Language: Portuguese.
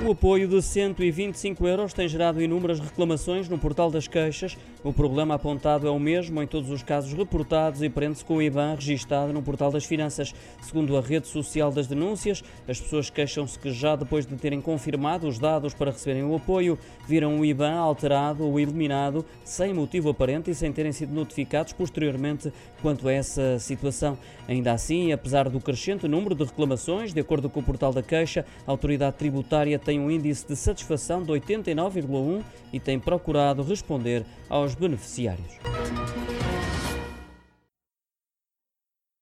O apoio de 125 euros tem gerado inúmeras reclamações no portal das queixas. O problema apontado é o mesmo em todos os casos reportados e prende-se com o IBAN registado no portal das finanças. Segundo a rede social das denúncias, as pessoas queixam-se que já depois de terem confirmado os dados para receberem o apoio, viram o IBAN alterado ou eliminado sem motivo aparente e sem terem sido notificados posteriormente quanto a essa situação. Ainda assim, apesar do crescente número de reclamações, de acordo com o portal da queixa, a autoridade tributária tem um índice de satisfação de 89,1 e tem procurado responder aos beneficiários.